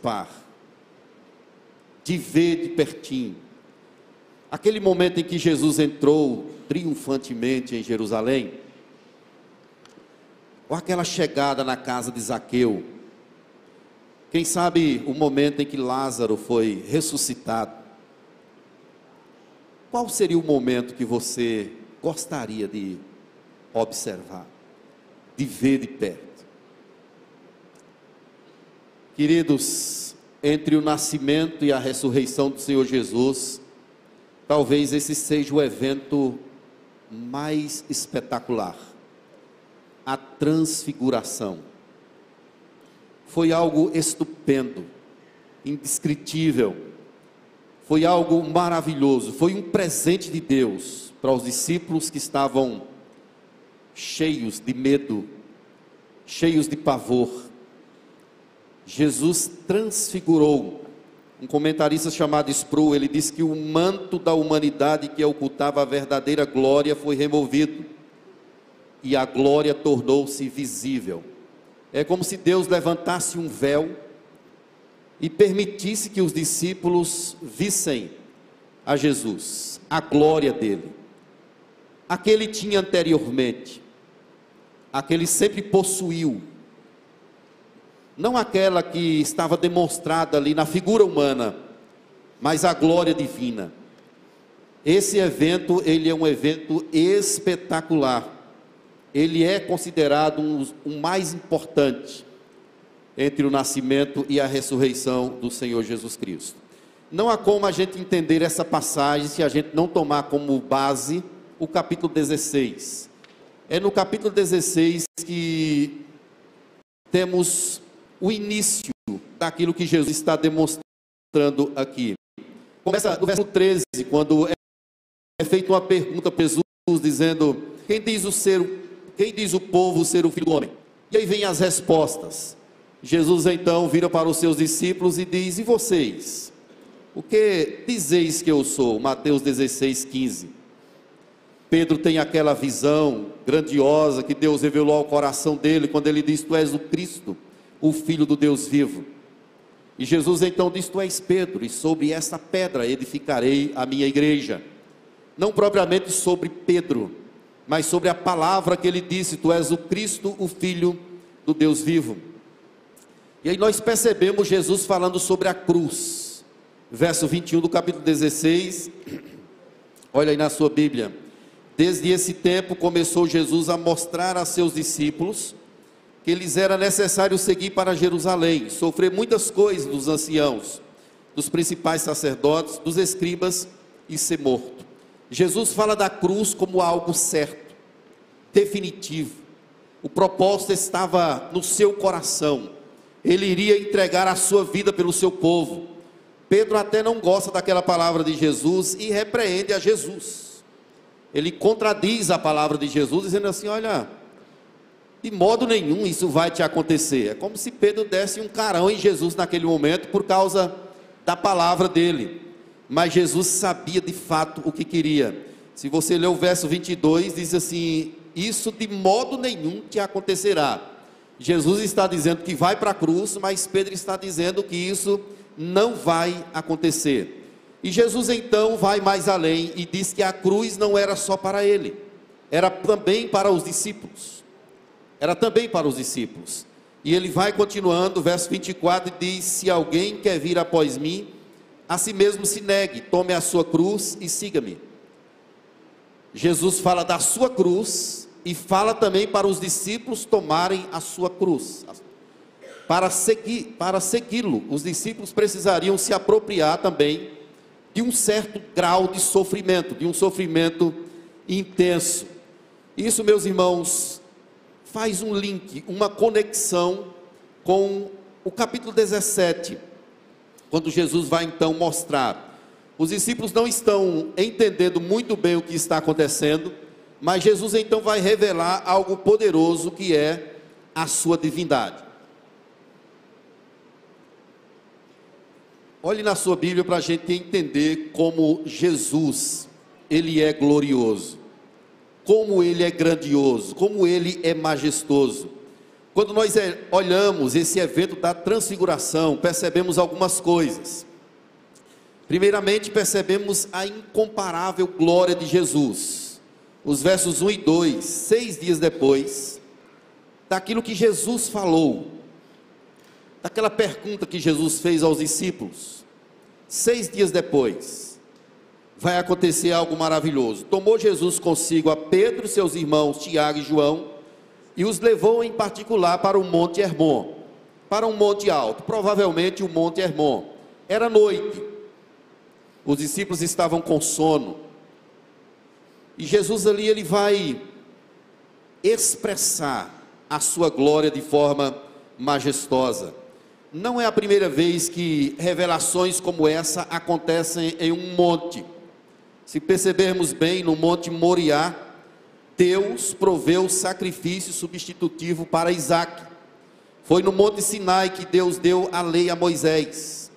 participar, de ver de pertinho. Aquele momento em que Jesus entrou triunfantemente em Jerusalém, ou aquela chegada na casa de Zaqueu, quem sabe o momento em que Lázaro foi ressuscitado, qual seria o momento que você gostaria de observar, de ver de perto? Queridos, entre o nascimento e a ressurreição do Senhor Jesus, talvez esse seja o evento mais espetacular a transfiguração. Foi algo estupendo, indescritível, foi algo maravilhoso, foi um presente de Deus para os discípulos que estavam cheios de medo, cheios de pavor Jesus transfigurou. Um comentarista chamado Sproul, ele diz que o manto da humanidade que ocultava a verdadeira glória foi removido e a glória tornou-se visível. É como se Deus levantasse um véu e permitisse que os discípulos vissem a Jesus, a glória dele. Aquele tinha anteriormente, aquele sempre possuiu, não aquela que estava demonstrada ali na figura humana, mas a glória divina. Esse evento, ele é um evento espetacular. Ele é considerado um, um mais importante entre o nascimento e a ressurreição do Senhor Jesus Cristo. Não há como a gente entender essa passagem se a gente não tomar como base o capítulo 16. É no capítulo 16 que temos o início daquilo que Jesus está demonstrando aqui. Começa no verso 13, quando é feita uma pergunta para Jesus, dizendo: Quem diz o ser, quem diz o povo ser o filho do homem? E aí vem as respostas. Jesus então vira para os seus discípulos e diz: E vocês? O que dizeis que eu sou? Mateus 16, 15. Pedro tem aquela visão grandiosa que Deus revelou ao coração dele quando ele diz: Tu és o Cristo o Filho do Deus vivo. E Jesus então diz: Tu és Pedro, e sobre essa pedra edificarei a minha igreja. Não propriamente sobre Pedro, mas sobre a palavra que ele disse: Tu és o Cristo, o Filho do Deus vivo. E aí nós percebemos Jesus falando sobre a cruz, verso 21 do capítulo 16. Olha aí na sua Bíblia. Desde esse tempo começou Jesus a mostrar a seus discípulos que lhes era necessário seguir para Jerusalém, sofrer muitas coisas dos anciãos, dos principais sacerdotes, dos escribas e ser morto. Jesus fala da cruz como algo certo, definitivo. O propósito estava no seu coração. Ele iria entregar a sua vida pelo seu povo. Pedro até não gosta daquela palavra de Jesus e repreende a Jesus. Ele contradiz a palavra de Jesus, dizendo assim: Olha, de modo nenhum isso vai te acontecer. É como se Pedro desse um carão em Jesus naquele momento por causa da palavra dele. Mas Jesus sabia de fato o que queria. Se você ler o verso 22, diz assim: Isso de modo nenhum te acontecerá. Jesus está dizendo que vai para a cruz, mas Pedro está dizendo que isso não vai acontecer. E Jesus então vai mais além e diz que a cruz não era só para ele, era também para os discípulos era também para os discípulos. E ele vai continuando, verso 24, e diz: Se alguém quer vir após mim, a si mesmo se negue, tome a sua cruz e siga-me. Jesus fala da sua cruz e fala também para os discípulos tomarem a sua cruz. Para seguir, para segui-lo, os discípulos precisariam se apropriar também de um certo grau de sofrimento, de um sofrimento intenso. Isso, meus irmãos, faz um link, uma conexão com o capítulo 17, quando Jesus vai então mostrar. Os discípulos não estão entendendo muito bem o que está acontecendo, mas Jesus então vai revelar algo poderoso que é a sua divindade. Olhe na sua Bíblia para a gente entender como Jesus, ele é glorioso como ele é grandioso, como ele é majestoso. quando nós é, olhamos esse evento da transfiguração, percebemos algumas coisas. Primeiramente, percebemos a incomparável glória de Jesus. Os versos 1 e 2, seis dias depois, daquilo que Jesus falou, daquela pergunta que Jesus fez aos discípulos. Seis dias depois, vai acontecer algo maravilhoso. Tomou Jesus consigo a Pedro, seus irmãos Tiago e João, e os levou em particular para o Monte Hermon, para um monte alto, provavelmente o Monte Hermon. Era noite. Os discípulos estavam com sono. E Jesus ali ele vai expressar a sua glória de forma majestosa. Não é a primeira vez que revelações como essa acontecem em um monte. Se percebermos bem, no Monte Moriá, Deus proveu sacrifício substitutivo para Isaac. Foi no Monte Sinai que Deus deu a lei a Moisés.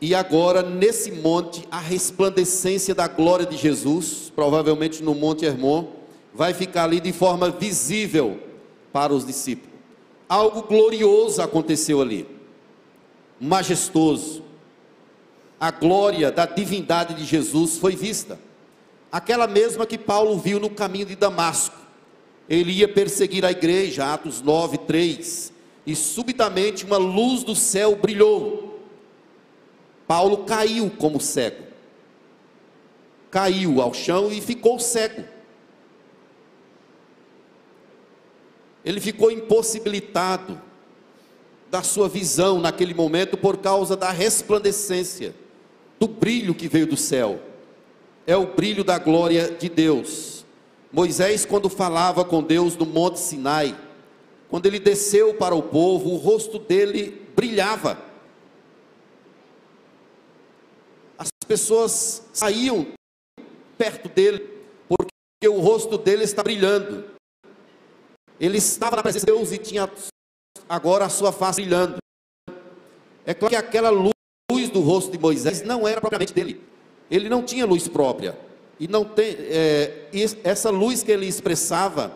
E agora, nesse monte, a resplandecência da glória de Jesus, provavelmente no Monte Hermon, vai ficar ali de forma visível para os discípulos. Algo glorioso aconteceu ali, majestoso. A glória da divindade de Jesus foi vista, aquela mesma que Paulo viu no caminho de Damasco. Ele ia perseguir a igreja, Atos 9, 3, e subitamente uma luz do céu brilhou Paulo caiu como cego. Caiu ao chão e ficou cego. Ele ficou impossibilitado da sua visão naquele momento por causa da resplandecência, do brilho que veio do céu. É o brilho da glória de Deus. Moisés, quando falava com Deus no Monte Sinai, quando ele desceu para o povo, o rosto dele brilhava pessoas saíam perto dele, porque o rosto dele está brilhando. Ele estava na presença de Deus e tinha agora a sua face brilhando. É claro que aquela luz do rosto de Moisés não era propriamente dele. Ele não tinha luz própria. E não tem é, essa luz que ele expressava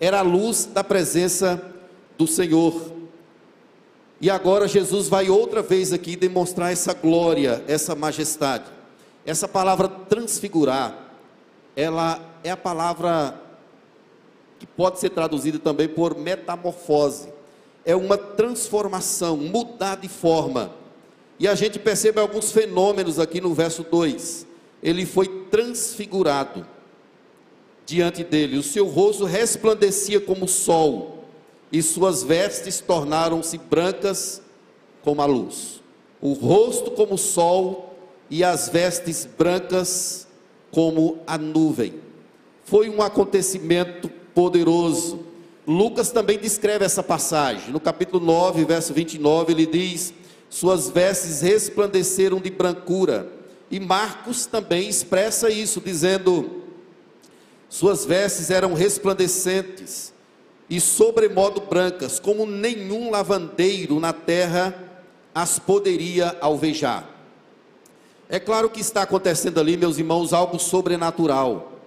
era a luz da presença do Senhor. E agora Jesus vai outra vez aqui demonstrar essa glória, essa majestade. Essa palavra transfigurar, ela é a palavra que pode ser traduzida também por metamorfose. É uma transformação, mudar de forma. E a gente percebe alguns fenômenos aqui no verso 2. Ele foi transfigurado diante dele, o seu rosto resplandecia como o sol e suas vestes tornaram-se brancas como a luz. O rosto como o sol e as vestes brancas como a nuvem. Foi um acontecimento poderoso. Lucas também descreve essa passagem. No capítulo 9, verso 29, ele diz: Suas vestes resplandeceram de brancura. E Marcos também expressa isso, dizendo: Suas vestes eram resplandecentes e sobremodo brancas, como nenhum lavandeiro na terra as poderia alvejar. É claro que está acontecendo ali, meus irmãos, algo sobrenatural.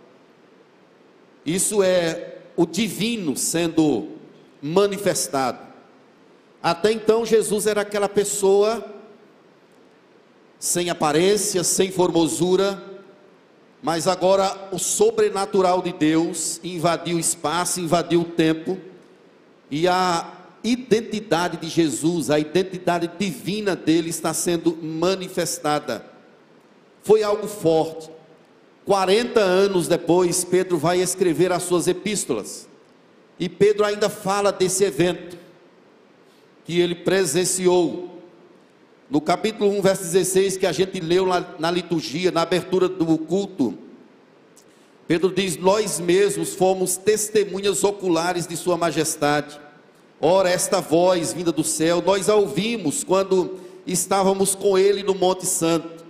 Isso é o divino sendo manifestado. Até então, Jesus era aquela pessoa sem aparência, sem formosura, mas agora o sobrenatural de Deus invadiu o espaço, invadiu o tempo, e a identidade de Jesus, a identidade divina dele está sendo manifestada. Foi algo forte. 40 anos depois, Pedro vai escrever as suas epístolas. E Pedro ainda fala desse evento que ele presenciou no capítulo 1, verso 16, que a gente leu na, na liturgia, na abertura do culto, Pedro diz: Nós mesmos fomos testemunhas oculares de Sua Majestade. Ora, esta voz vinda do céu, nós a ouvimos quando estávamos com Ele no Monte Santo.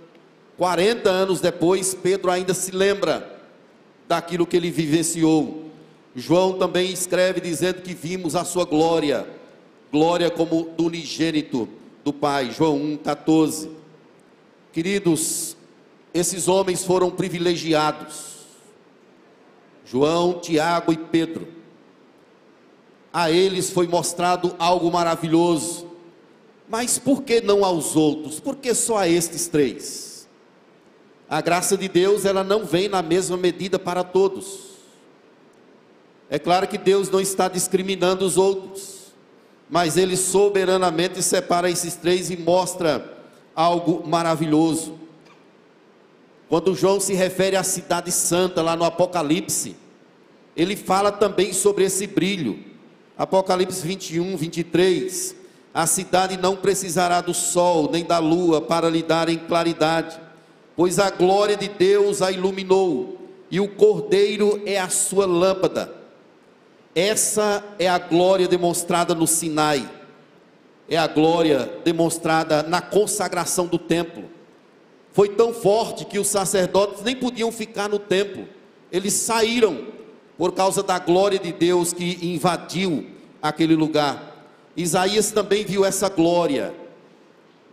40 anos depois, Pedro ainda se lembra daquilo que ele vivenciou. João também escreve dizendo que vimos a Sua glória, glória como do unigênito do Pai, João 1,14. Queridos, esses homens foram privilegiados, João, Tiago e Pedro. a eles foi mostrado algo maravilhoso. Mas por que não aos outros? Por que só a estes três? A graça de Deus, ela não vem na mesma medida para todos. É claro que Deus não está discriminando os outros, mas ele soberanamente separa esses três e mostra algo maravilhoso. Quando João se refere à cidade santa lá no Apocalipse, ele fala também sobre esse brilho. Apocalipse 21, 23. A cidade não precisará do sol nem da lua para lhe darem claridade, pois a glória de Deus a iluminou, e o cordeiro é a sua lâmpada. Essa é a glória demonstrada no Sinai, é a glória demonstrada na consagração do templo. Foi tão forte que os sacerdotes nem podiam ficar no templo, eles saíram por causa da glória de Deus que invadiu aquele lugar. Isaías também viu essa glória.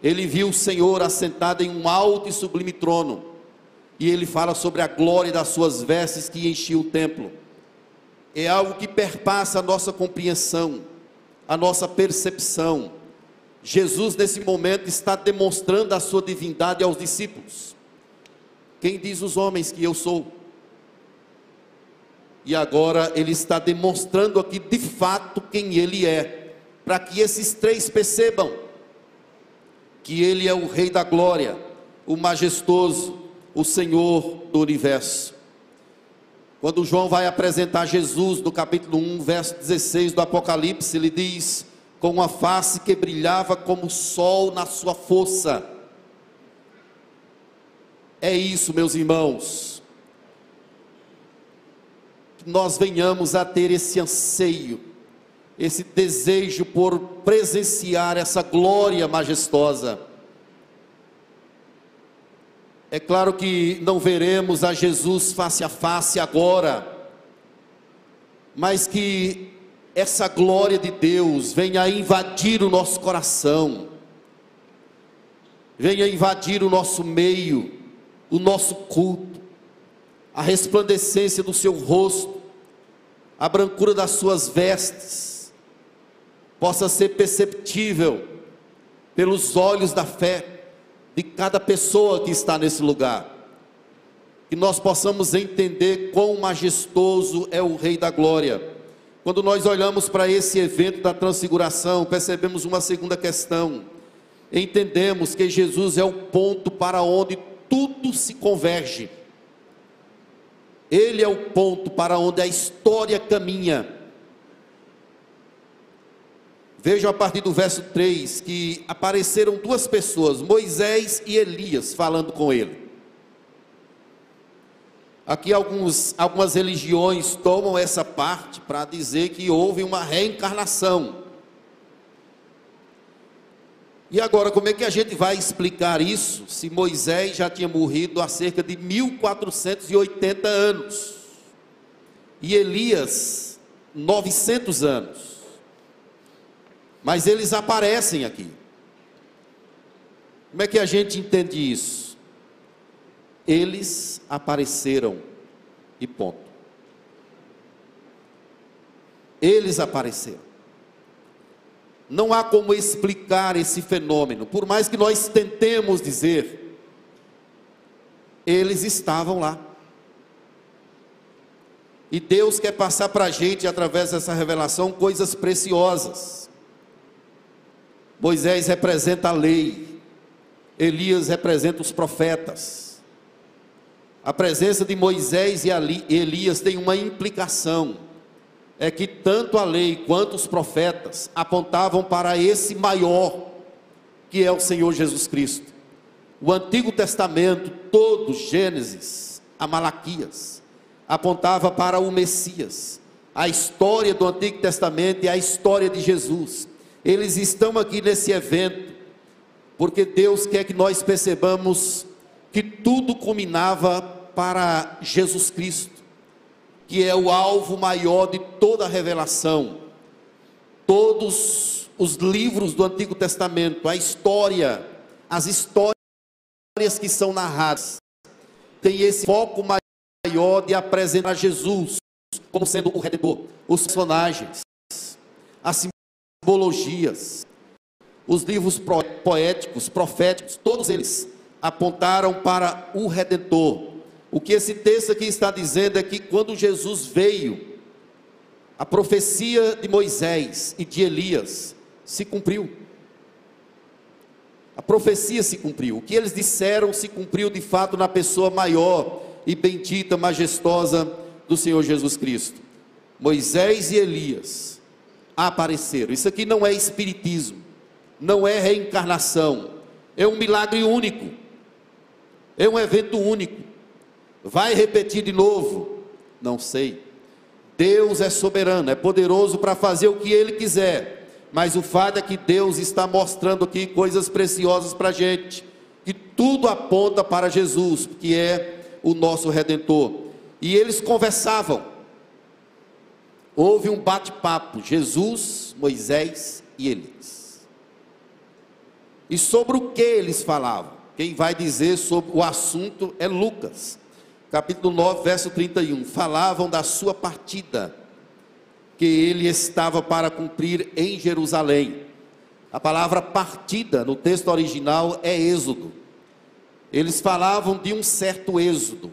Ele viu o Senhor assentado em um alto e sublime trono. E ele fala sobre a glória das suas vestes que enchiam o templo é algo que perpassa a nossa compreensão, a nossa percepção. Jesus, nesse momento, está demonstrando a sua divindade aos discípulos. Quem diz os homens que eu sou? E agora ele está demonstrando aqui de fato quem ele é, para que esses três percebam que ele é o Rei da Glória, o majestoso, o Senhor do universo. Quando João vai apresentar Jesus no capítulo 1, verso 16 do Apocalipse, ele diz: com uma face que brilhava como o sol na sua força. É isso, meus irmãos. Que nós venhamos a ter esse anseio, esse desejo por presenciar essa glória majestosa é claro que não veremos a Jesus face a face agora, mas que essa glória de Deus venha invadir o nosso coração, venha invadir o nosso meio, o nosso culto, a resplandecência do seu rosto, a brancura das suas vestes, possa ser perceptível pelos olhos da fé de cada pessoa que está nesse lugar. Que nós possamos entender quão majestoso é o Rei da Glória. Quando nós olhamos para esse evento da transfiguração, percebemos uma segunda questão. Entendemos que Jesus é o ponto para onde tudo se converge. Ele é o ponto para onde a história caminha. Vejam a partir do verso 3 que apareceram duas pessoas, Moisés e Elias, falando com ele. Aqui alguns, algumas religiões tomam essa parte para dizer que houve uma reencarnação. E agora, como é que a gente vai explicar isso se Moisés já tinha morrido há cerca de 1480 anos e Elias 900 anos? Mas eles aparecem aqui. Como é que a gente entende isso? Eles apareceram e ponto. Eles apareceram. Não há como explicar esse fenômeno, por mais que nós tentemos dizer, eles estavam lá. E Deus quer passar para a gente, através dessa revelação, coisas preciosas. Moisés representa a lei, Elias representa os profetas. A presença de Moisés e Elias tem uma implicação: é que tanto a lei quanto os profetas apontavam para esse maior, que é o Senhor Jesus Cristo. O Antigo Testamento, todo Gênesis a Malaquias, apontava para o Messias. A história do Antigo Testamento é a história de Jesus eles estão aqui nesse evento, porque Deus quer que nós percebamos que tudo culminava para Jesus Cristo, que é o alvo maior de toda a revelação. Todos os livros do Antigo Testamento, a história, as histórias que são narradas, tem esse foco maior de apresentar Jesus como sendo o redentor, os personagens as simbologias, os livros poéticos, proféticos, todos eles apontaram para o Redentor. O que esse texto aqui está dizendo é que quando Jesus veio, a profecia de Moisés e de Elias se cumpriu. A profecia se cumpriu. O que eles disseram se cumpriu de fato na pessoa maior e bendita, majestosa do Senhor Jesus Cristo. Moisés e Elias apareceram. Isso aqui não é espiritismo, não é reencarnação, é um milagre único, é um evento único. Vai repetir de novo? Não sei. Deus é soberano, é poderoso para fazer o que Ele quiser, mas o fato é que Deus está mostrando aqui coisas preciosas para a gente, que tudo aponta para Jesus, que é o nosso redentor. E eles conversavam, houve um bate-papo, Jesus, Moisés e Elias. E sobre o que eles falavam? Quem vai dizer sobre o assunto é Lucas capítulo 9, verso 31, falavam da sua partida, que ele estava para cumprir em Jerusalém. A palavra partida no texto original é êxodo. Eles falavam de um certo êxodo.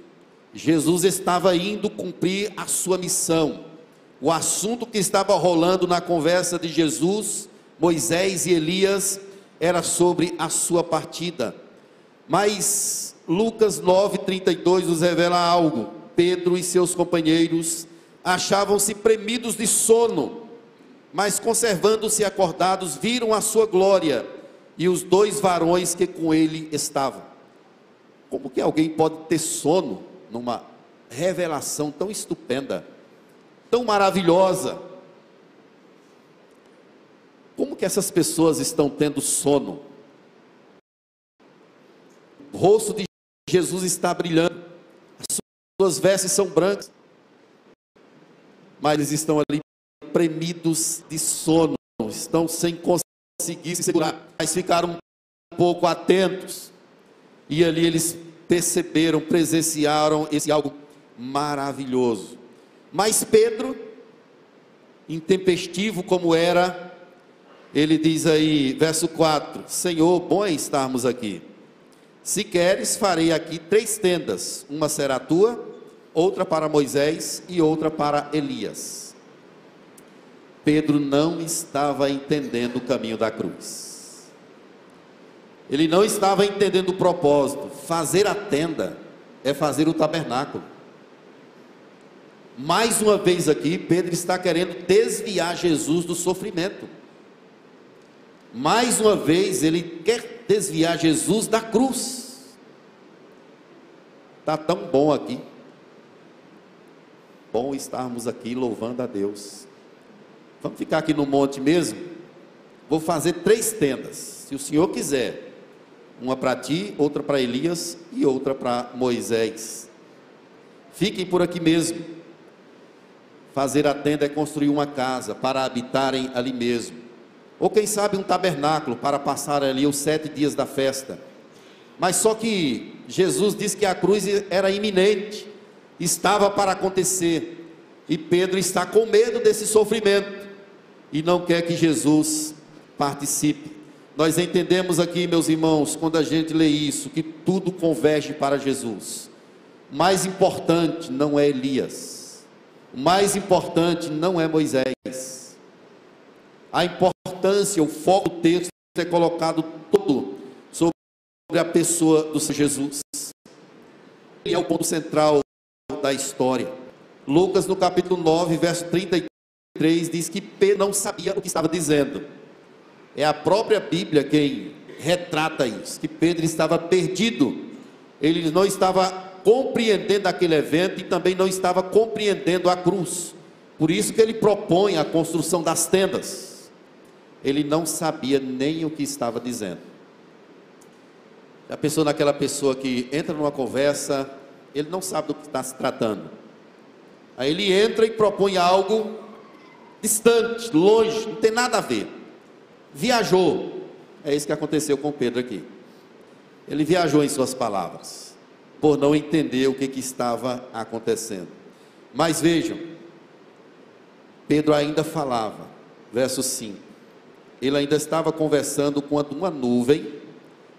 Jesus estava indo cumprir a sua missão. O assunto que estava rolando na conversa de Jesus, Moisés e Elias era sobre a sua partida. Mas Lucas 9:32 nos revela algo. Pedro e seus companheiros achavam-se premidos de sono, mas conservando-se acordados, viram a sua glória e os dois varões que com ele estavam. Como que alguém pode ter sono numa revelação tão estupenda, tão maravilhosa? Como que essas pessoas estão tendo sono? O rosto de Jesus está brilhando, as suas vestes são brancas, mas eles estão ali premidos de sono, estão sem conseguir se segurar, mas ficaram um pouco atentos, e ali eles perceberam, presenciaram esse algo maravilhoso. Mas Pedro, intempestivo como era, ele diz aí, verso 4: Senhor, bom é estarmos aqui. Se queres, farei aqui três tendas: uma será tua, outra para Moisés e outra para Elias. Pedro não estava entendendo o caminho da cruz. Ele não estava entendendo o propósito. Fazer a tenda é fazer o tabernáculo. Mais uma vez aqui, Pedro está querendo desviar Jesus do sofrimento. Mais uma vez, ele quer desviar Jesus da cruz. Está tão bom aqui. Bom estarmos aqui louvando a Deus. Vamos ficar aqui no monte mesmo? Vou fazer três tendas, se o Senhor quiser. Uma para ti, outra para Elias e outra para Moisés. Fiquem por aqui mesmo. Fazer a tenda é construir uma casa para habitarem ali mesmo ou quem sabe um tabernáculo para passar ali os sete dias da festa. Mas só que Jesus disse que a cruz era iminente, estava para acontecer, e Pedro está com medo desse sofrimento e não quer que Jesus participe. Nós entendemos aqui, meus irmãos, quando a gente lê isso, que tudo converge para Jesus. Mais importante não é Elias, o mais importante não é Moisés. A importância o foco do texto é colocado todo sobre a pessoa do Senhor Jesus. Ele é o ponto central da história. Lucas, no capítulo 9, verso 33, diz que Pedro não sabia o que estava dizendo. É a própria Bíblia quem retrata isso, que Pedro estava perdido. Ele não estava compreendendo aquele evento e também não estava compreendendo a cruz. Por isso que ele propõe a construção das tendas ele não sabia nem o que estava dizendo. A pessoa naquela pessoa que entra numa conversa, ele não sabe do que está se tratando. Aí ele entra e propõe algo distante, longe, não tem nada a ver. Viajou. É isso que aconteceu com Pedro aqui. Ele viajou em suas palavras, por não entender o que, que estava acontecendo. Mas vejam, Pedro ainda falava, verso 5. Ele ainda estava conversando quando uma nuvem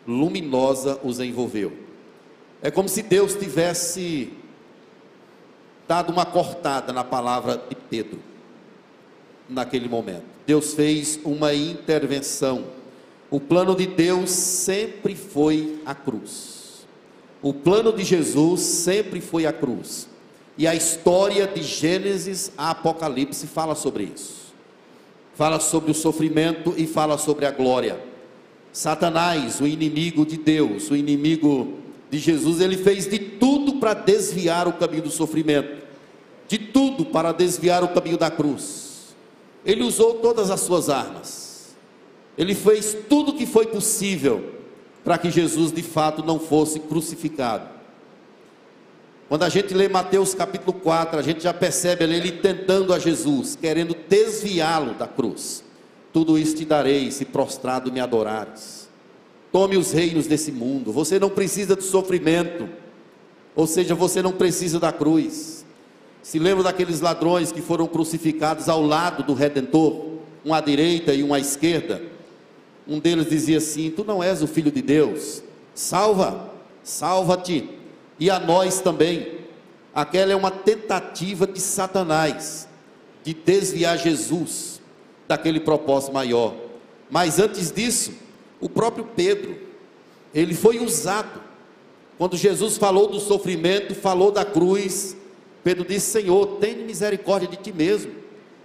luminosa os envolveu. É como se Deus tivesse dado uma cortada na palavra de Pedro naquele momento. Deus fez uma intervenção. O plano de Deus sempre foi a cruz. O plano de Jesus sempre foi a cruz. E a história de Gênesis a Apocalipse fala sobre isso. Fala sobre o sofrimento e fala sobre a glória. Satanás, o inimigo de Deus, o inimigo de Jesus, ele fez de tudo para desviar o caminho do sofrimento, de tudo para desviar o caminho da cruz. Ele usou todas as suas armas, ele fez tudo o que foi possível para que Jesus de fato não fosse crucificado. Quando a gente lê Mateus capítulo 4, a gente já percebe ele tentando a Jesus, querendo desviá-lo da cruz. Tudo isso te darei se prostrado me adorares. Tome os reinos desse mundo. Você não precisa de sofrimento. Ou seja, você não precisa da cruz. Se lembra daqueles ladrões que foram crucificados ao lado do redentor, um à direita e um à esquerda? Um deles dizia assim: Tu não és o filho de Deus. Salva, salva-te e a nós também. Aquela é uma tentativa de Satanás de desviar Jesus daquele propósito maior. Mas antes disso, o próprio Pedro, ele foi usado. Quando Jesus falou do sofrimento, falou da cruz, Pedro disse: Senhor, tem misericórdia de ti mesmo,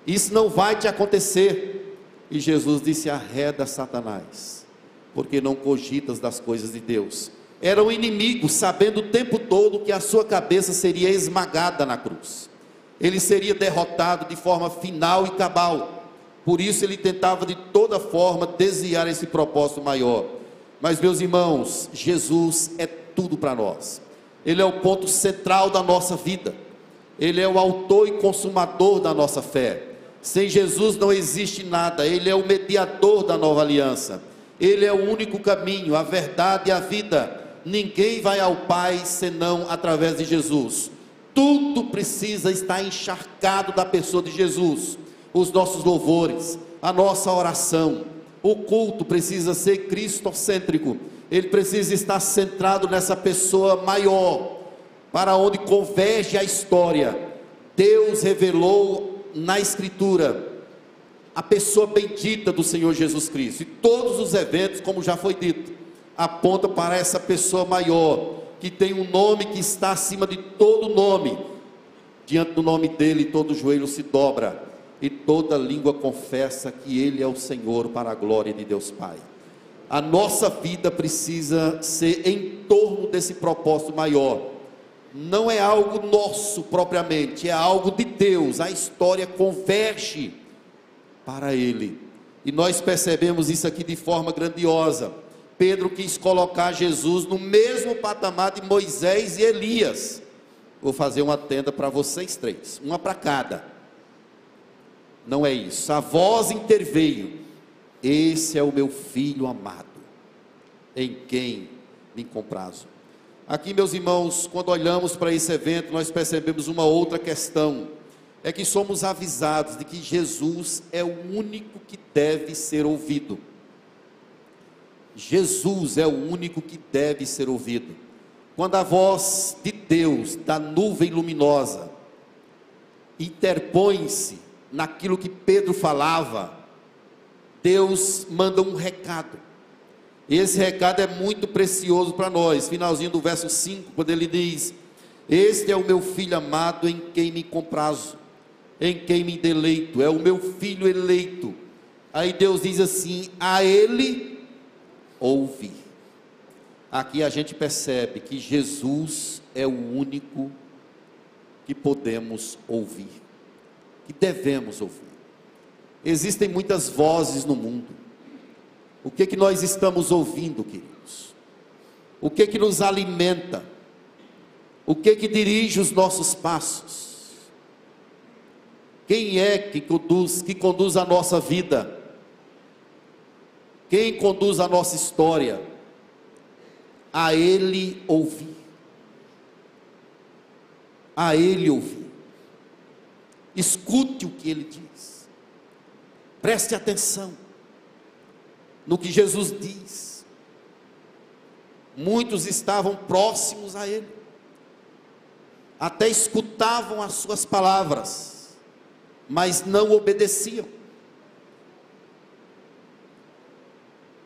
isso não vai te acontecer. E Jesus disse: Arreda Satanás, porque não cogitas das coisas de Deus. Era um inimigo, sabendo o tempo todo que a sua cabeça seria esmagada na cruz, ele seria derrotado de forma final e cabal. Por isso ele tentava de toda forma desviar esse propósito maior. Mas, meus irmãos, Jesus é tudo para nós. Ele é o ponto central da nossa vida. Ele é o autor e consumador da nossa fé. Sem Jesus não existe nada. Ele é o mediador da nova aliança. Ele é o único caminho, a verdade e a vida. Ninguém vai ao Pai senão através de Jesus. Tudo precisa estar encharcado da pessoa de Jesus os nossos louvores, a nossa oração. O culto precisa ser cristocêntrico, ele precisa estar centrado nessa pessoa maior, para onde converge a história. Deus revelou na Escritura a pessoa bendita do Senhor Jesus Cristo, e todos os eventos, como já foi dito, apontam para essa pessoa maior, que tem um nome que está acima de todo nome. Diante do nome dele, todo joelho se dobra e toda língua confessa que Ele é o Senhor para a glória de Deus Pai. A nossa vida precisa ser em torno desse propósito maior. Não é algo nosso propriamente, é algo de Deus. A história converge para Ele. E nós percebemos isso aqui de forma grandiosa. Pedro quis colocar Jesus no mesmo patamar de Moisés e Elias. Vou fazer uma tenda para vocês três, uma para cada. Não é isso. A voz interveio. Esse é o meu filho amado, em quem me comprazo. Aqui, meus irmãos, quando olhamos para esse evento, nós percebemos uma outra questão. É que somos avisados de que Jesus é o único que deve ser ouvido. Jesus é o único que deve ser ouvido. Quando a voz de Deus, da nuvem luminosa, interpõe-se naquilo que Pedro falava, Deus manda um recado. E esse recado é muito precioso para nós. Finalzinho do verso 5, quando ele diz: Este é o meu filho amado em quem me comprazo, em quem me deleito, é o meu filho eleito. Aí Deus diz assim: A ele ouve. Aqui a gente percebe que Jesus é o único que podemos ouvir que devemos ouvir. Existem muitas vozes no mundo. O que que nós estamos ouvindo, queridos? O que que nos alimenta? O que que dirige os nossos passos? Quem é que conduz, que conduz a nossa vida? Quem conduz a nossa história? A Ele ouvir. A Ele ouvir. Escute o que ele diz. Preste atenção no que Jesus diz. Muitos estavam próximos a Ele, até escutavam as Suas palavras, mas não obedeciam.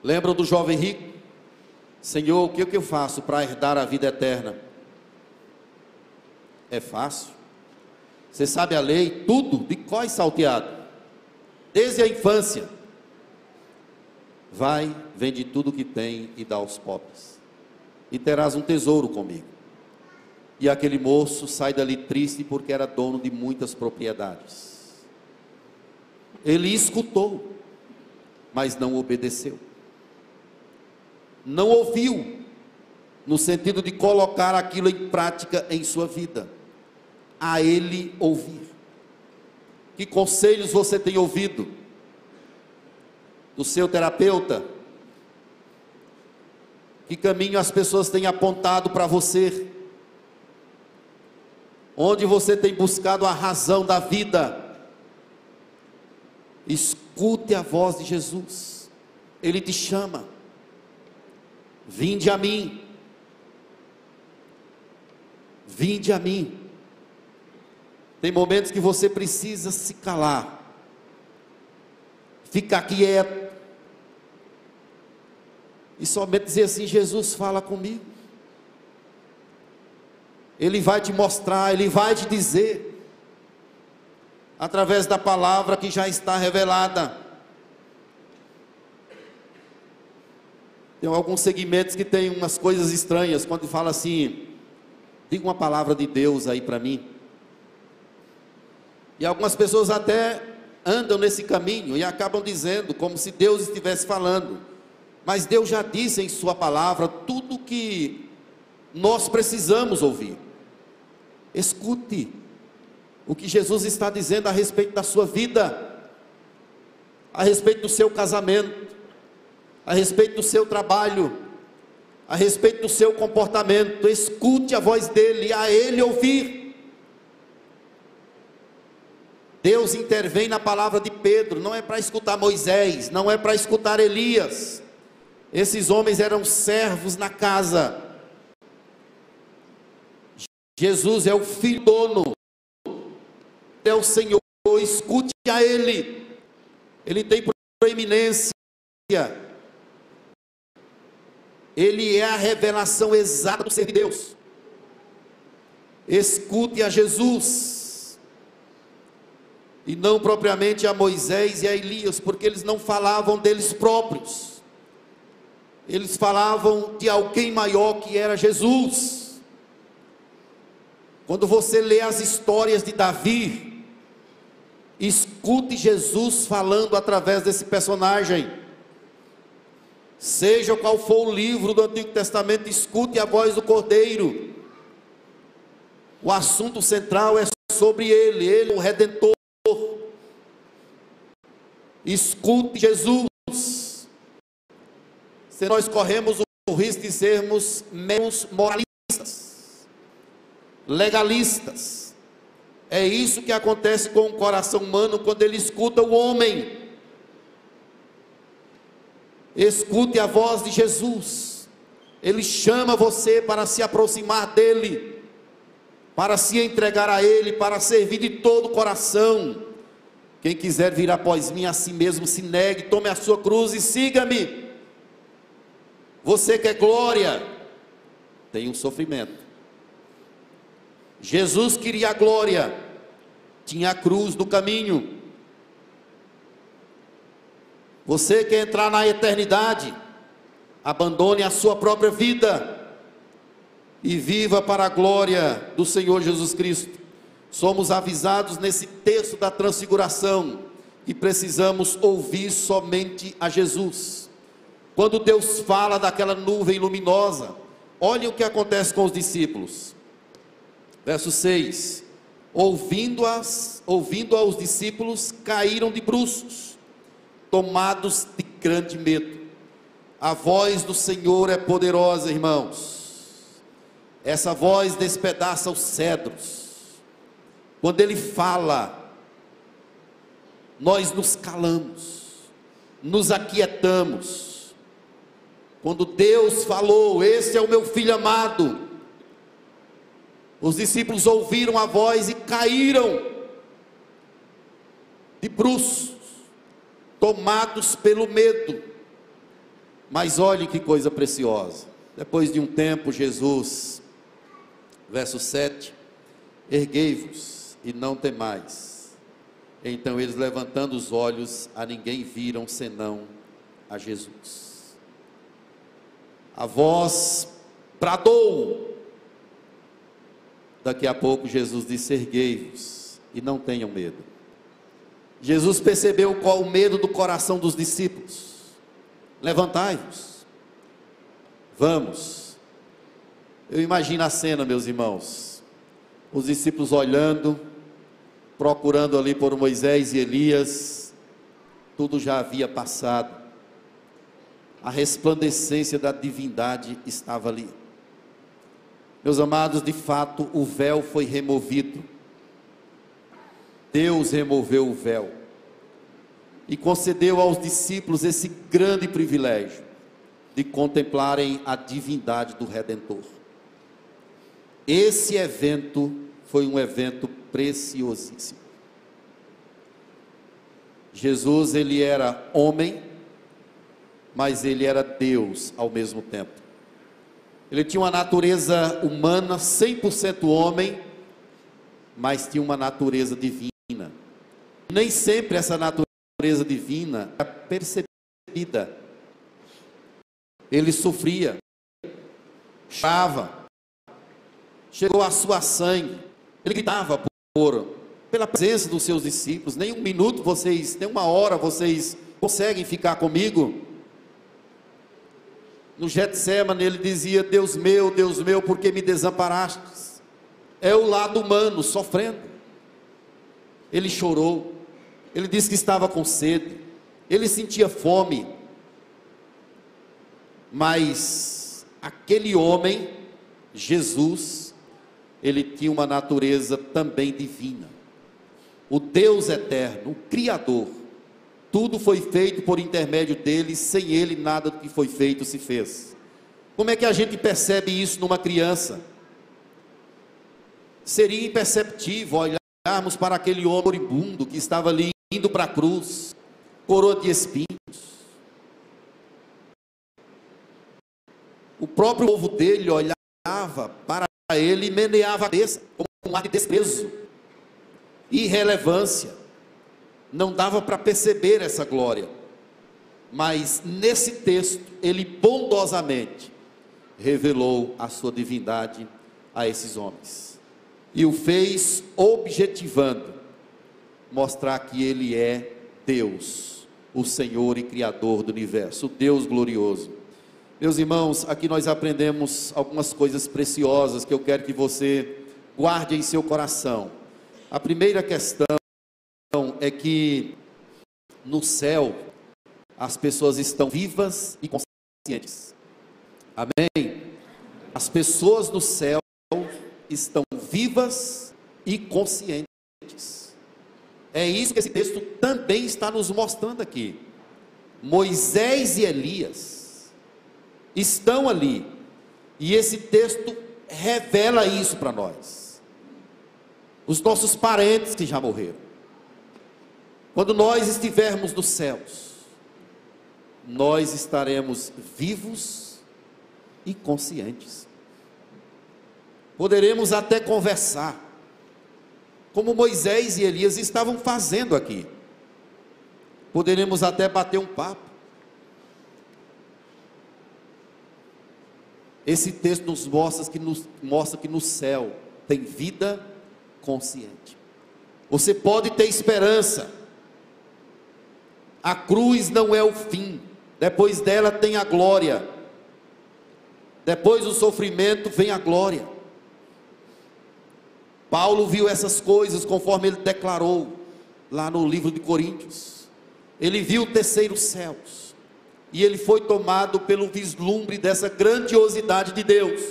Lembram do jovem rico? Senhor, o que, é que eu faço para herdar a vida eterna? É fácil. Você sabe a lei, tudo, de có salteado, desde a infância. Vai, vende tudo que tem e dá aos pobres, e terás um tesouro comigo. E aquele moço sai dali triste porque era dono de muitas propriedades. Ele escutou, mas não obedeceu não ouviu, no sentido de colocar aquilo em prática em sua vida, a ele ouvir. Que conselhos você tem ouvido do seu terapeuta? Que caminho as pessoas têm apontado para você? Onde você tem buscado a razão da vida? Escute a voz de Jesus, Ele te chama. Vinde a mim. Vinde a mim. Tem momentos que você precisa se calar, ficar quieto, e somente dizer assim: Jesus, fala comigo. Ele vai te mostrar, ele vai te dizer, através da palavra que já está revelada. Tem alguns segmentos que tem umas coisas estranhas, quando fala assim, diga uma palavra de Deus aí para mim. E algumas pessoas até andam nesse caminho e acabam dizendo como se Deus estivesse falando. Mas Deus já disse em Sua palavra tudo que nós precisamos ouvir. Escute o que Jesus está dizendo a respeito da sua vida, a respeito do seu casamento, a respeito do seu trabalho, a respeito do seu comportamento. Escute a voz dele, a ele ouvir. Deus intervém na palavra de Pedro, não é para escutar Moisés, não é para escutar Elias. Esses homens eram servos na casa. Jesus é o filho dono, é o Senhor, escute a Ele, Ele tem proeminência, ele é a revelação exata do ser de Deus. Escute a Jesus, e não propriamente a Moisés e a Elias, porque eles não falavam deles próprios, eles falavam de alguém maior que era Jesus. Quando você lê as histórias de Davi, escute Jesus falando através desse personagem. Seja qual for o livro do Antigo Testamento, escute a voz do Cordeiro. O assunto central é sobre ele, ele é o redentor. Escute Jesus. Se nós corremos o risco de sermos menos moralistas, legalistas. É isso que acontece com o coração humano quando ele escuta o homem. Escute a voz de Jesus. Ele chama você para se aproximar dele, para se entregar a ele, para servir de todo o coração. Quem quiser vir após mim, a si mesmo se negue, tome a sua cruz e siga-me. Você quer glória? Tem um sofrimento. Jesus queria a glória, tinha a cruz no caminho. Você quer entrar na eternidade? Abandone a sua própria vida e viva para a glória do Senhor Jesus Cristo. Somos avisados nesse texto da transfiguração que precisamos ouvir somente a Jesus. Quando Deus fala daquela nuvem luminosa, olhe o que acontece com os discípulos. Verso 6: Ouvindo-as, ouvindo aos discípulos, caíram de bruços tomados de grande medo. A voz do Senhor é poderosa, irmãos. Essa voz despedaça os cedros. Quando ele fala, nós nos calamos, nos aquietamos. Quando Deus falou: Este é o meu filho amado, os discípulos ouviram a voz e caíram de bruços, tomados pelo medo. Mas olhe que coisa preciosa. Depois de um tempo, Jesus, verso 7, erguei-vos e não temais. Então eles, levantando os olhos, a ninguém viram senão a Jesus. A voz bradou. Daqui a pouco Jesus disse: Erguei-vos e não tenham medo. Jesus percebeu qual o medo do coração dos discípulos. Levantai-vos, vamos. Eu imagino a cena, meus irmãos. Os discípulos olhando, procurando ali por Moisés e Elias. Tudo já havia passado. A resplandecência da divindade estava ali. Meus amados, de fato, o véu foi removido Deus removeu o véu e concedeu aos discípulos esse grande privilégio de contemplarem a divindade do Redentor. Esse evento foi um evento preciosíssimo. Jesus, ele era homem, mas ele era Deus ao mesmo tempo. Ele tinha uma natureza humana, 100% homem, mas tinha uma natureza divina nem sempre essa natureza divina é percebida. Ele sofria, chorava, chegou a sua sangue, ele gritava por, pela presença dos seus discípulos. Nem um minuto vocês, nem uma hora vocês conseguem ficar comigo. No Getsemane ele dizia: Deus meu, Deus meu, por que me desamparaste? É o lado humano sofrendo. Ele chorou. Ele disse que estava com sede, ele sentia fome, mas aquele homem, Jesus, ele tinha uma natureza também divina. O Deus eterno, o Criador, tudo foi feito por intermédio dele, sem ele nada do que foi feito se fez. Como é que a gente percebe isso numa criança? Seria imperceptível olharmos para aquele homem moribundo que estava ali indo para a cruz, coroa de espinhos. O próprio povo dele olhava para ele e meneava a cabeça com um ar de desprezo, irrelevância. Não dava para perceber essa glória. Mas nesse texto, ele bondosamente revelou a sua divindade a esses homens. E o fez objetivando mostrar que Ele é Deus, o Senhor e Criador do universo, o Deus glorioso. Meus irmãos, aqui nós aprendemos algumas coisas preciosas que eu quero que você guarde em seu coração. A primeira questão é que no céu as pessoas estão vivas e conscientes. Amém? As pessoas no céu estão vivas e conscientes. É isso que esse texto também está nos mostrando aqui. Moisés e Elias estão ali, e esse texto revela isso para nós. Os nossos parentes que já morreram. Quando nós estivermos nos céus, nós estaremos vivos e conscientes. Poderemos até conversar como Moisés e Elias estavam fazendo aqui. Poderemos até bater um papo. Esse texto nos mostra que, nos, mostra que no céu tem vida consciente. Você pode ter esperança. A cruz não é o fim. Depois dela tem a glória. Depois do sofrimento vem a glória. Paulo viu essas coisas conforme ele declarou lá no livro de Coríntios. Ele viu o terceiro céus e ele foi tomado pelo vislumbre dessa grandiosidade de Deus.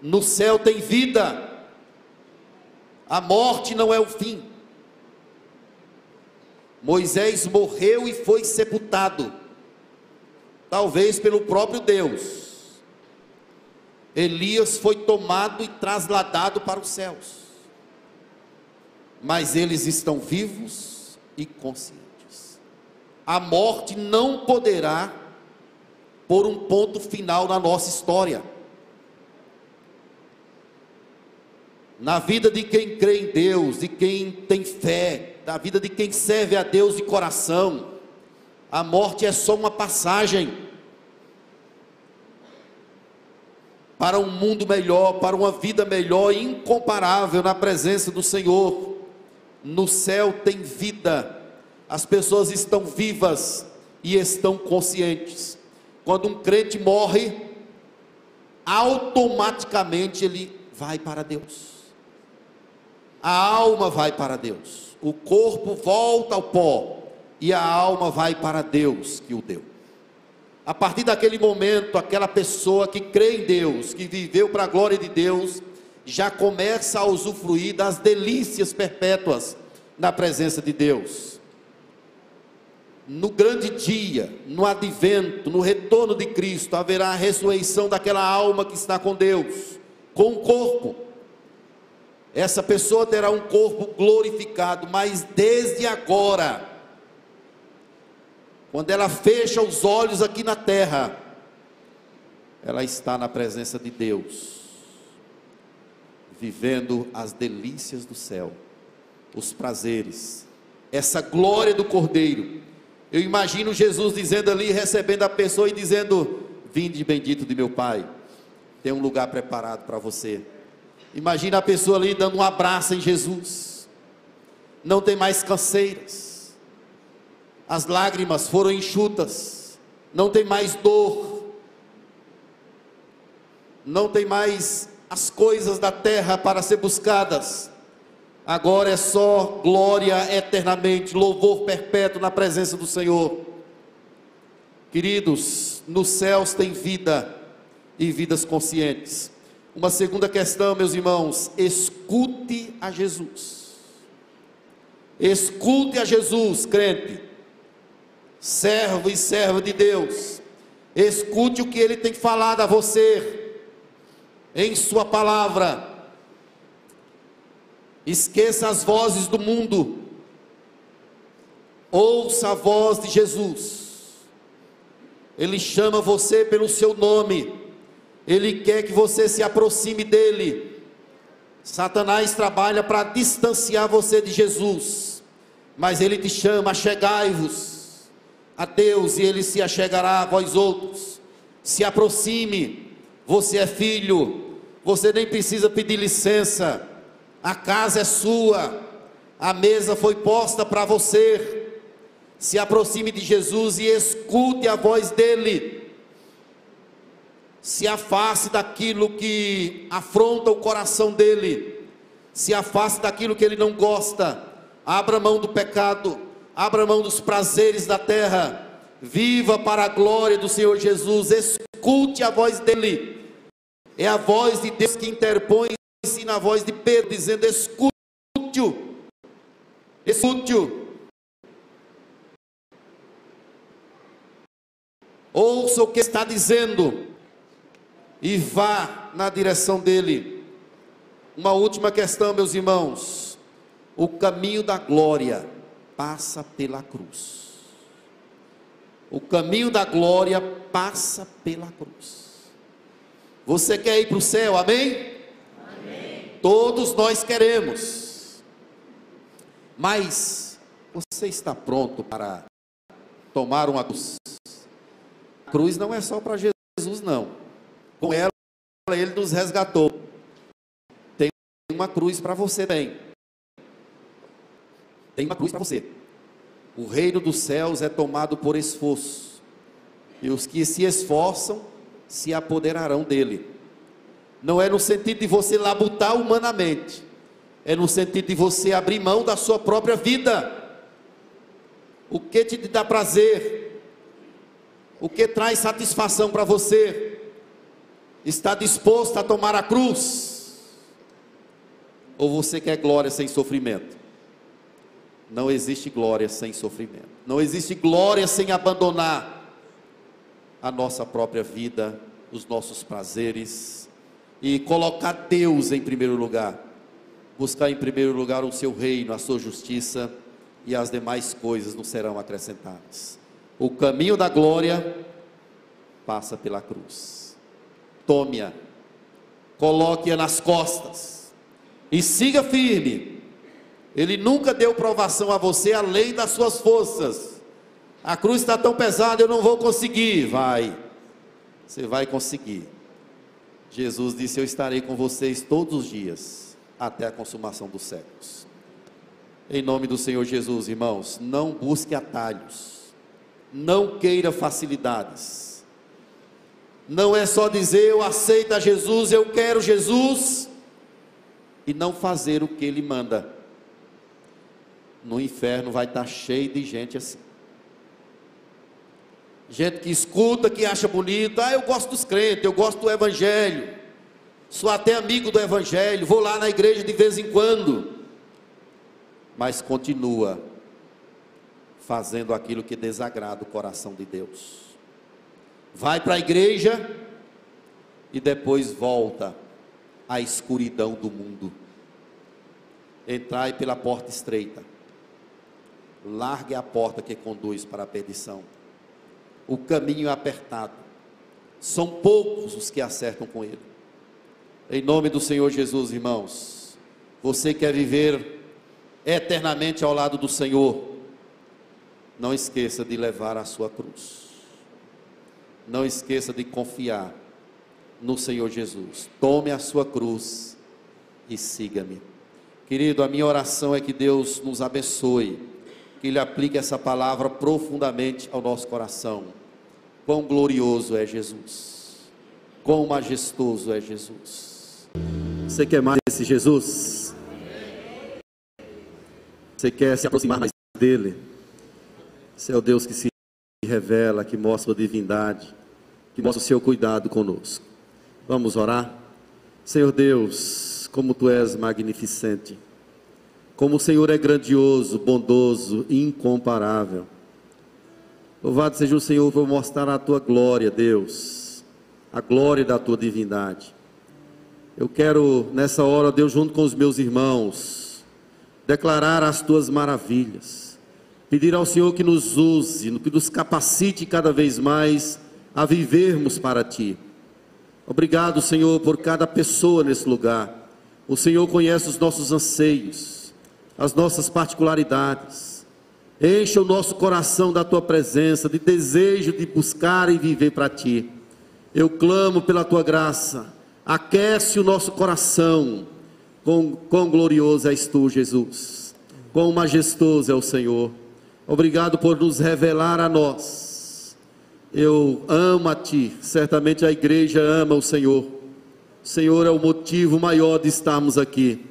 No céu tem vida, a morte não é o fim. Moisés morreu e foi sepultado, talvez pelo próprio Deus. Elias foi tomado e trasladado para os céus. Mas eles estão vivos e conscientes. A morte não poderá pôr um ponto final na nossa história. Na vida de quem crê em Deus, de quem tem fé, na vida de quem serve a Deus de coração, a morte é só uma passagem para um mundo melhor, para uma vida melhor, incomparável na presença do Senhor. No céu tem vida, as pessoas estão vivas e estão conscientes. Quando um crente morre, automaticamente ele vai para Deus. A alma vai para Deus, o corpo volta ao pó e a alma vai para Deus que o deu. A partir daquele momento, aquela pessoa que crê em Deus, que viveu para a glória de Deus, já começa a usufruir das delícias perpétuas na presença de Deus. No grande dia, no advento, no retorno de Cristo, haverá a ressurreição daquela alma que está com Deus, com o corpo. Essa pessoa terá um corpo glorificado, mas desde agora, quando ela fecha os olhos aqui na terra, ela está na presença de Deus, vivendo as delícias do céu, os prazeres, essa glória do Cordeiro. Eu imagino Jesus dizendo ali, recebendo a pessoa e dizendo: Vinde bendito de meu Pai, tem um lugar preparado para você. Imagina a pessoa ali dando um abraço em Jesus, não tem mais canseiras. As lágrimas foram enxutas, não tem mais dor, não tem mais as coisas da terra para ser buscadas, agora é só glória eternamente, louvor perpétuo na presença do Senhor. Queridos, nos céus tem vida e vidas conscientes. Uma segunda questão, meus irmãos, escute a Jesus. Escute a Jesus, crente servo e serva de Deus, escute o que ele tem falado a você, em Sua palavra. Esqueça as vozes do mundo, ouça a voz de Jesus. Ele chama você pelo seu nome, ele quer que você se aproxime dele. Satanás trabalha para distanciar você de Jesus, mas ele te chama, chegai-vos a Deus e ele se achegará a vós outros. Se aproxime, você é filho, você nem precisa pedir licença, a casa é sua, a mesa foi posta para você. Se aproxime de Jesus e escute a voz dele. Se afaste daquilo que afronta o coração dele. Se afaste daquilo que ele não gosta. Abra mão do pecado abra mão dos prazeres da terra, viva para a glória do Senhor Jesus, escute a voz dele, é a voz de Deus que interpõe-se na voz de Pedro, dizendo: escute-o, escute-o. Ouça o que está dizendo e vá na direção dele. Uma última questão, meus irmãos: o caminho da glória passa pela cruz. O caminho da glória passa pela cruz. Você quer ir para o céu, amém? amém? Todos nós queremos. Mas você está pronto para tomar uma cruz? A cruz não é só para Jesus, não. Com ela, ele nos resgatou. Tem uma cruz para você também tem uma cruz para você. O reino dos céus é tomado por esforço, e os que se esforçam se apoderarão dele. Não é no sentido de você labutar humanamente, é no sentido de você abrir mão da sua própria vida. O que te dá prazer? O que traz satisfação para você? Está disposto a tomar a cruz? Ou você quer glória sem sofrimento? Não existe glória sem sofrimento. Não existe glória sem abandonar a nossa própria vida, os nossos prazeres e colocar Deus em primeiro lugar. Buscar em primeiro lugar o seu reino, a sua justiça e as demais coisas nos serão acrescentadas. O caminho da glória passa pela cruz. Tome-a, coloque-a nas costas e siga firme. Ele nunca deu provação a você além das suas forças. A cruz está tão pesada, eu não vou conseguir. Vai, você vai conseguir. Jesus disse: Eu estarei com vocês todos os dias, até a consumação dos séculos. Em nome do Senhor Jesus, irmãos, não busque atalhos, não queira facilidades. Não é só dizer eu aceito a Jesus, eu quero Jesus, e não fazer o que Ele manda. No inferno vai estar cheio de gente assim. Gente que escuta, que acha bonito, ah, eu gosto dos crentes, eu gosto do Evangelho, sou até amigo do Evangelho, vou lá na igreja de vez em quando mas continua fazendo aquilo que desagrada o coração de Deus. Vai para a igreja e depois volta à escuridão do mundo. Entrai pela porta estreita. Largue a porta que conduz para a perdição. O caminho é apertado. São poucos os que acertam com ele. Em nome do Senhor Jesus, irmãos. Você quer viver eternamente ao lado do Senhor, não esqueça de levar a sua cruz. Não esqueça de confiar no Senhor Jesus. Tome a sua cruz e siga-me. Querido, a minha oração é que Deus nos abençoe, que Ele aplique essa palavra profundamente ao nosso coração. Quão glorioso é Jesus, quão majestoso é Jesus. Você quer mais esse Jesus? Você quer se aproximar mais dele? Esse é o Deus que se revela, que mostra a divindade, que mostra o seu cuidado conosco. Vamos orar? Senhor Deus, como tu és magnificente, como o Senhor é grandioso, bondoso, incomparável. Louvado seja o Senhor por mostrar a tua glória, Deus, a glória da tua divindade. Eu quero nessa hora, Deus, junto com os meus irmãos, declarar as tuas maravilhas, pedir ao Senhor que nos use, que nos capacite cada vez mais a vivermos para ti. Obrigado, Senhor, por cada pessoa nesse lugar. O Senhor conhece os nossos anseios, as nossas particularidades. Encha o nosso coração da tua presença, de desejo de buscar e viver para ti. Eu clamo pela tua graça. Aquece o nosso coração Quão, quão glorioso és tu, Jesus. Quão majestoso é o Senhor. Obrigado por nos revelar a nós. Eu amo a Ti. Certamente a igreja ama o Senhor. O Senhor é o motivo maior de estarmos aqui.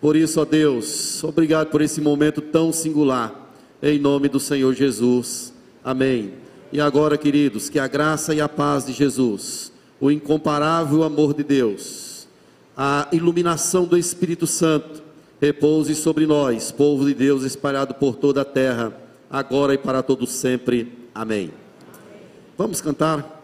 Por isso, ó Deus, obrigado por esse momento tão singular. Em nome do Senhor Jesus. Amém. E agora, queridos, que a graça e a paz de Jesus, o incomparável amor de Deus, a iluminação do Espírito Santo repouse sobre nós, povo de Deus espalhado por toda a terra, agora e para todo sempre. Amém. Vamos cantar.